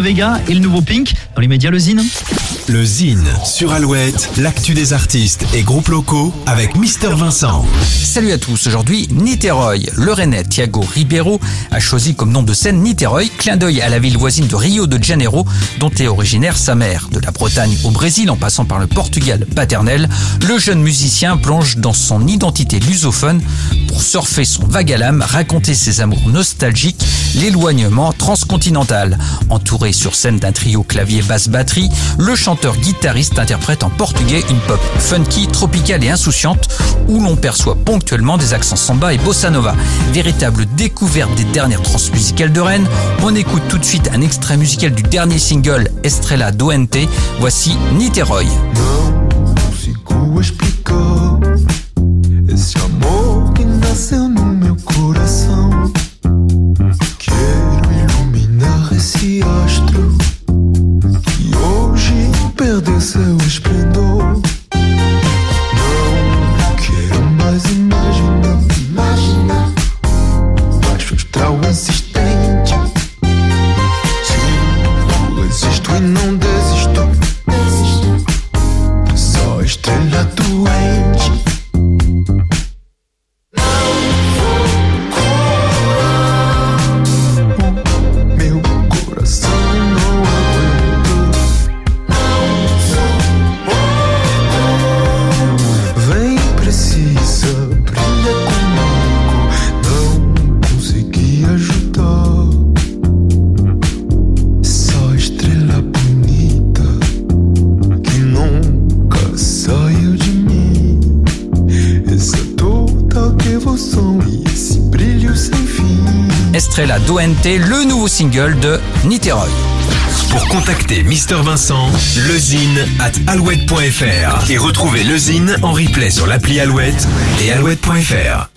Vega et le nouveau Pink dans les médias Le Zine. Le Zine sur Alouette, l'actu des artistes et groupes locaux avec Mister Vincent. Salut à tous, aujourd'hui Niterói. Le Rennais Thiago Ribeiro a choisi comme nom de scène Niterói, clin d'œil à la ville voisine de Rio de Janeiro dont est originaire sa mère. De la Bretagne au Brésil en passant par le Portugal paternel, le jeune musicien plonge dans son identité lusophone pour surfer son vague à l'âme, raconter ses amours nostalgiques, l'éloignement transcontinental. Entouré sur scène d'un trio clavier-basse-batterie, le chanteur-guitariste interprète en portugais une pop funky, tropicale et insouciante où l'on perçoit ponctuellement des accents samba et bossa nova. Véritable découverte des dernières transmusicales de Rennes, on écoute tout de suite un extrait musical du dernier single Estrella Doente. Voici Niterói. Perdeu seu esplendor. Estrella Doente, le nouveau single de Niterói. Pour contacter Mister Vincent, lezine at alouette.fr et retrouver lezine en replay sur l'appli Alouette et alouette.fr.